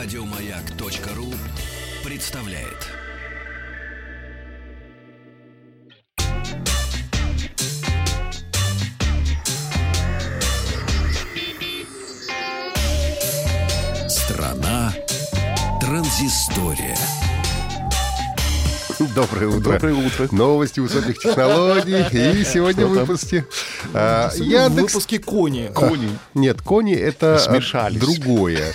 Радиомаяк.ру представляет. Страна транзистория. Доброе утро. Доброе утро. Новости высоких технологий. И сегодня в Что там? выпуске а, В Яндекс... выпуске кони. Кони. Нет, кони это а, Смешались. другое.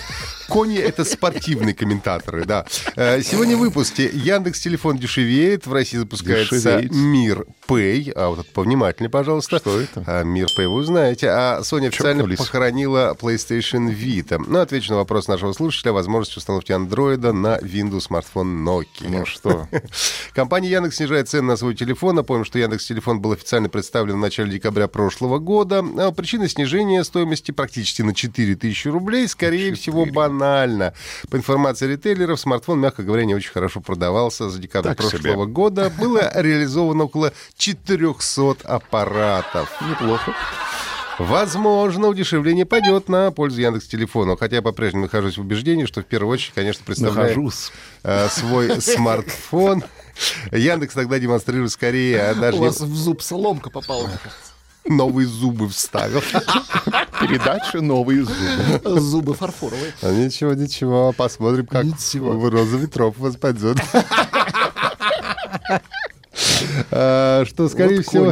Кони — это спортивные комментаторы, да. Э, Сегодня в выпуске Яндекс Телефон дешевеет, в России запускается Дешевеет. Мир Pay. А вот это повнимательнее, пожалуйста. Что это? А, Мир Pay вы узнаете. А Sony официально Чокнулись. похоронила PlayStation Vita. Ну, отвечу на вопрос нашего слушателя о возможности установки андроида на Windows смартфон Nokia. Ну что? Компания Яндекс снижает цены на свой телефон. Напомним, что Яндекс Телефон был официально представлен в начале декабря прошлого года. А причина снижения стоимости практически на 4000 рублей, скорее всего, банально. По информации ритейлеров, смартфон, мягко говоря, не очень хорошо продавался. За декабрь Так прошлого себе. года было реализовано около 400 аппаратов. Неплохо. Возможно, удешевление пойдет на пользу Яндекс Телефону. Хотя я по-прежнему нахожусь в убеждении, что в первую очередь, конечно, представляю э, свой смартфон. Яндекс тогда демонстрирует скорее, а даже У вас в зуб соломка попала. новые зубы вставил. Передача «Новые зубы». Зубы фарфоровые. А Ничего, ничего, посмотрим, как Ничего. в роза ветров вас пойдет. А, Что, скорее всего.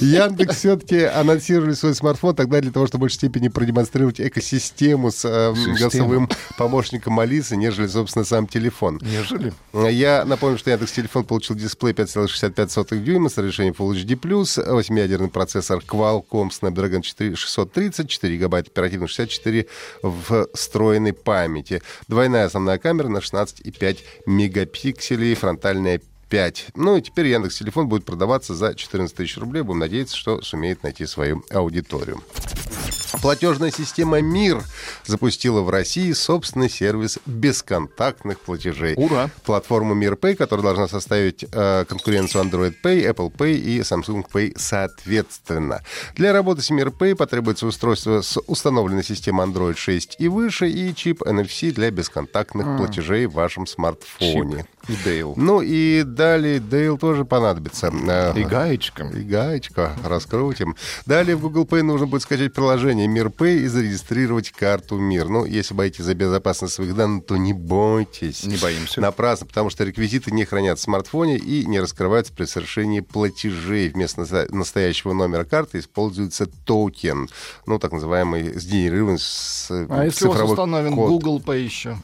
Яндекс все-таки анонсировали свой смартфон тогда для того, чтобы в большей степени продемонстрировать экосистему с э, Систему. голосовым помощником Алисы, нежели, собственно, сам телефон. Нежели. Я напомню, что Яндекс Телефон получил дисплей 5,65 дюйма с разрешением Full HD+, 8-ядерный процессор Qualcomm Snapdragon 4 630, 4 гигабайта оперативной 64 в встроенной памяти. Двойная основная камера на 16,5 мегапикселей, фронтальная 5. Ну и теперь Яндекс Телефон будет продаваться за 14 тысяч рублей. Будем надеяться, что сумеет найти свою аудиторию. Платежная система МИР запустила в России собственный сервис бесконтактных платежей. Ура! Платформу МИР Pay, которая должна составить э, конкуренцию Android Pay, Apple Pay и Samsung Pay соответственно. Для работы с Mir Pay потребуется устройство с установленной системой Android 6 и выше и чип NFC для бесконтактных платежей в вашем смартфоне. И Дейл. Ну и далее Дейл тоже понадобится. И гаечка. и гаечка, раскрутим. Далее в Google Play нужно будет скачать приложение Mir Pay и зарегистрировать карту Мир. Ну, если боитесь за безопасность своих данных, то не бойтесь. Не боимся. Напрасно, потому что реквизиты не хранят в смартфоне и не раскрываются при совершении платежей. Вместо настоящего номера карты используется токен, ну, так называемый сгенерированный с А если у вас установлен код. Google Pay еще?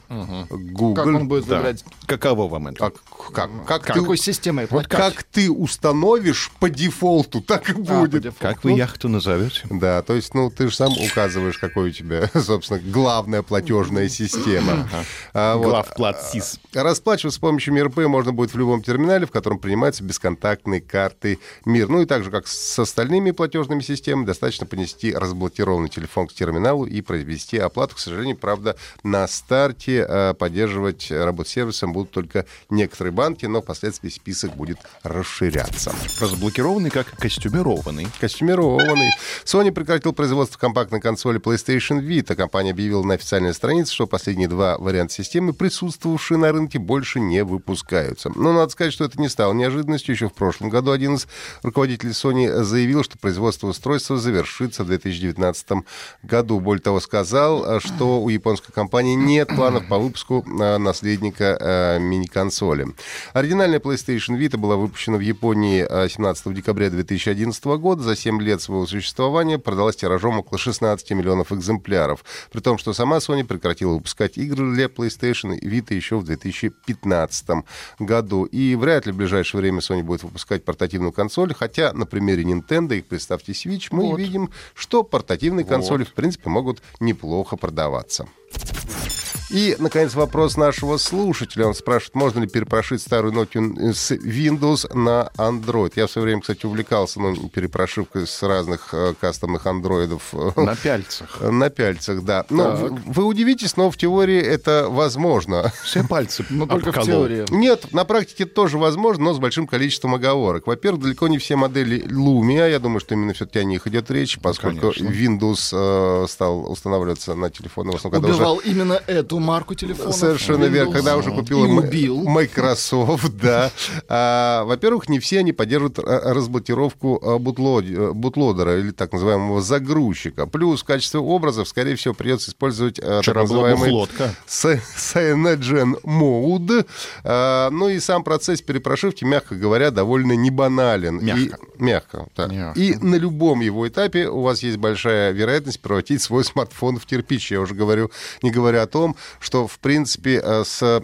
Google. Как он будет Да. выбирать? Каково вам это? А как, как, ты, Какой системой вот как ты установишь по дефолту, так и А, будет. дефолту. Как вы яхту назовете? Да, то есть, ну, ты же сам указываешь, какой у тебя, собственно, главная платежная система. А, вот. Главплатсис. Расплачиваться с помощью МИР Pay можно будет в любом терминале, в котором принимаются бесконтактные карты МИР. Ну и так же, как с остальными платежными системами, достаточно понести разблокированный телефон к терминалу и произвести оплату. К сожалению, правда, на старте э, поддерживать работу сервисом будут только некоторые банки, но впоследствии список будет расширяться. Разблокированный как костюмированный. Костюмированный. Sony прекратил производство компактной консоли PlayStation Vita. Компания объявила на официальной странице, что последние два варианта системы, присутствовавшие на рынке, больше не выпускаются. Но надо сказать, что это не стало неожиданностью. Еще в прошлом году один из руководителей Sony заявил, что производство устройства завершится в 2019 году. Более того, сказал, что у японской компании нет планов по выпуску э, наследника э, мини-консоли. Оригинальная PlayStation Vita была выпущена в Японии э, 17 декабря 2011 года. За 7 лет своего существования продалась тиражом около 16 миллионов экземпляров. При том, что сама Sony прекратила выпускать игры для PlayStation и Vita еще в 2015 году. И вряд ли в ближайшее время Sony будет выпускать портативную консоль, хотя на примере Nintendo их приставки Switch мы Вот. видим, что портативные консоли, в принципе, могут неплохо продаваться. И, наконец, вопрос нашего слушателя. Он спрашивает, можно ли перепрошить старую Nokia с Windows на Android. Я в свое время, кстати, увлекался ну, перепрошивкой с разных э, кастомных андроидов На пяльцах. на пяльцах, да. Ну, вы, вы удивитесь, но в теории это возможно. Все пальцы Но только в теории. Нет, на практике это тоже возможно, но с большим количеством оговорок. Во-первых, далеко не все модели Lumia, я думаю, что именно все-таки о них идет речь, поскольку Конечно. Windows э, стал устанавливаться на телефоны в основном, когда уже Убивал именно эту марку телефона. Совершенно верно. Когда уже купил и М- убил. Microsoft, да. А, во-первых, не все они поддерживают а, разблокировку а, э, бутлодера или так называемого загрузчика. Плюс в качестве образов, скорее всего, придется использовать так называемый Cyanogen Mode. А, Ну и сам процесс перепрошивки, мягко говоря, довольно не банален. И- Мягко. Мягко, да. Мягко. И на любом его этапе у вас есть большая вероятность превратить свой смартфон в кирпич. Я уже говорю, не говоря о том, что, в принципе, э, с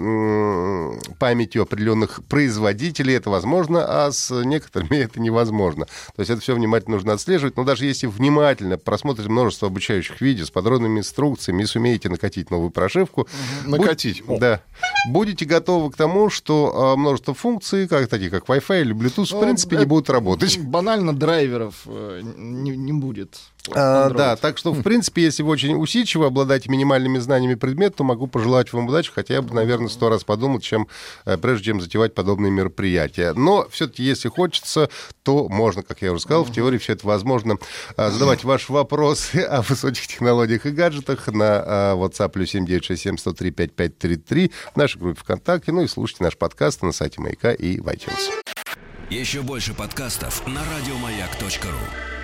памятью определенных производителей это возможно, а с некоторыми это невозможно. То есть это все внимательно нужно отслеживать. Но даже если внимательно просмотрите множество обучающих видео с подробными инструкциями и сумеете накатить новую прошивку, Накатить. О. да. Будете готовы к тому, что а, множество функций, как такие как Wi-Fi или Bluetooth, в Ну, принципе, не будут работать. Банально драйверов э, не, не будет. А, Android. да, так что, в принципе, если вы очень усидчивы, обладаете минимальными знаниями предмета, то могу пожелать вам удачи, хотя я бы, наверное, сто раз подумал, чем, э, прежде чем затевать подобные мероприятия. Но все-таки, если хочется, то можно, как я уже сказал, в теории все это возможно. А, Задавать ваши вопросы о высоких технологиях и гаджетах на а, WhatsApp плюс 7967 103 5533 в нашей группе ВКонтакте, ну и слушайте наш подкаст на сайте Маяка и в iTunes. Еще больше подкастов на радиомаяк.ру.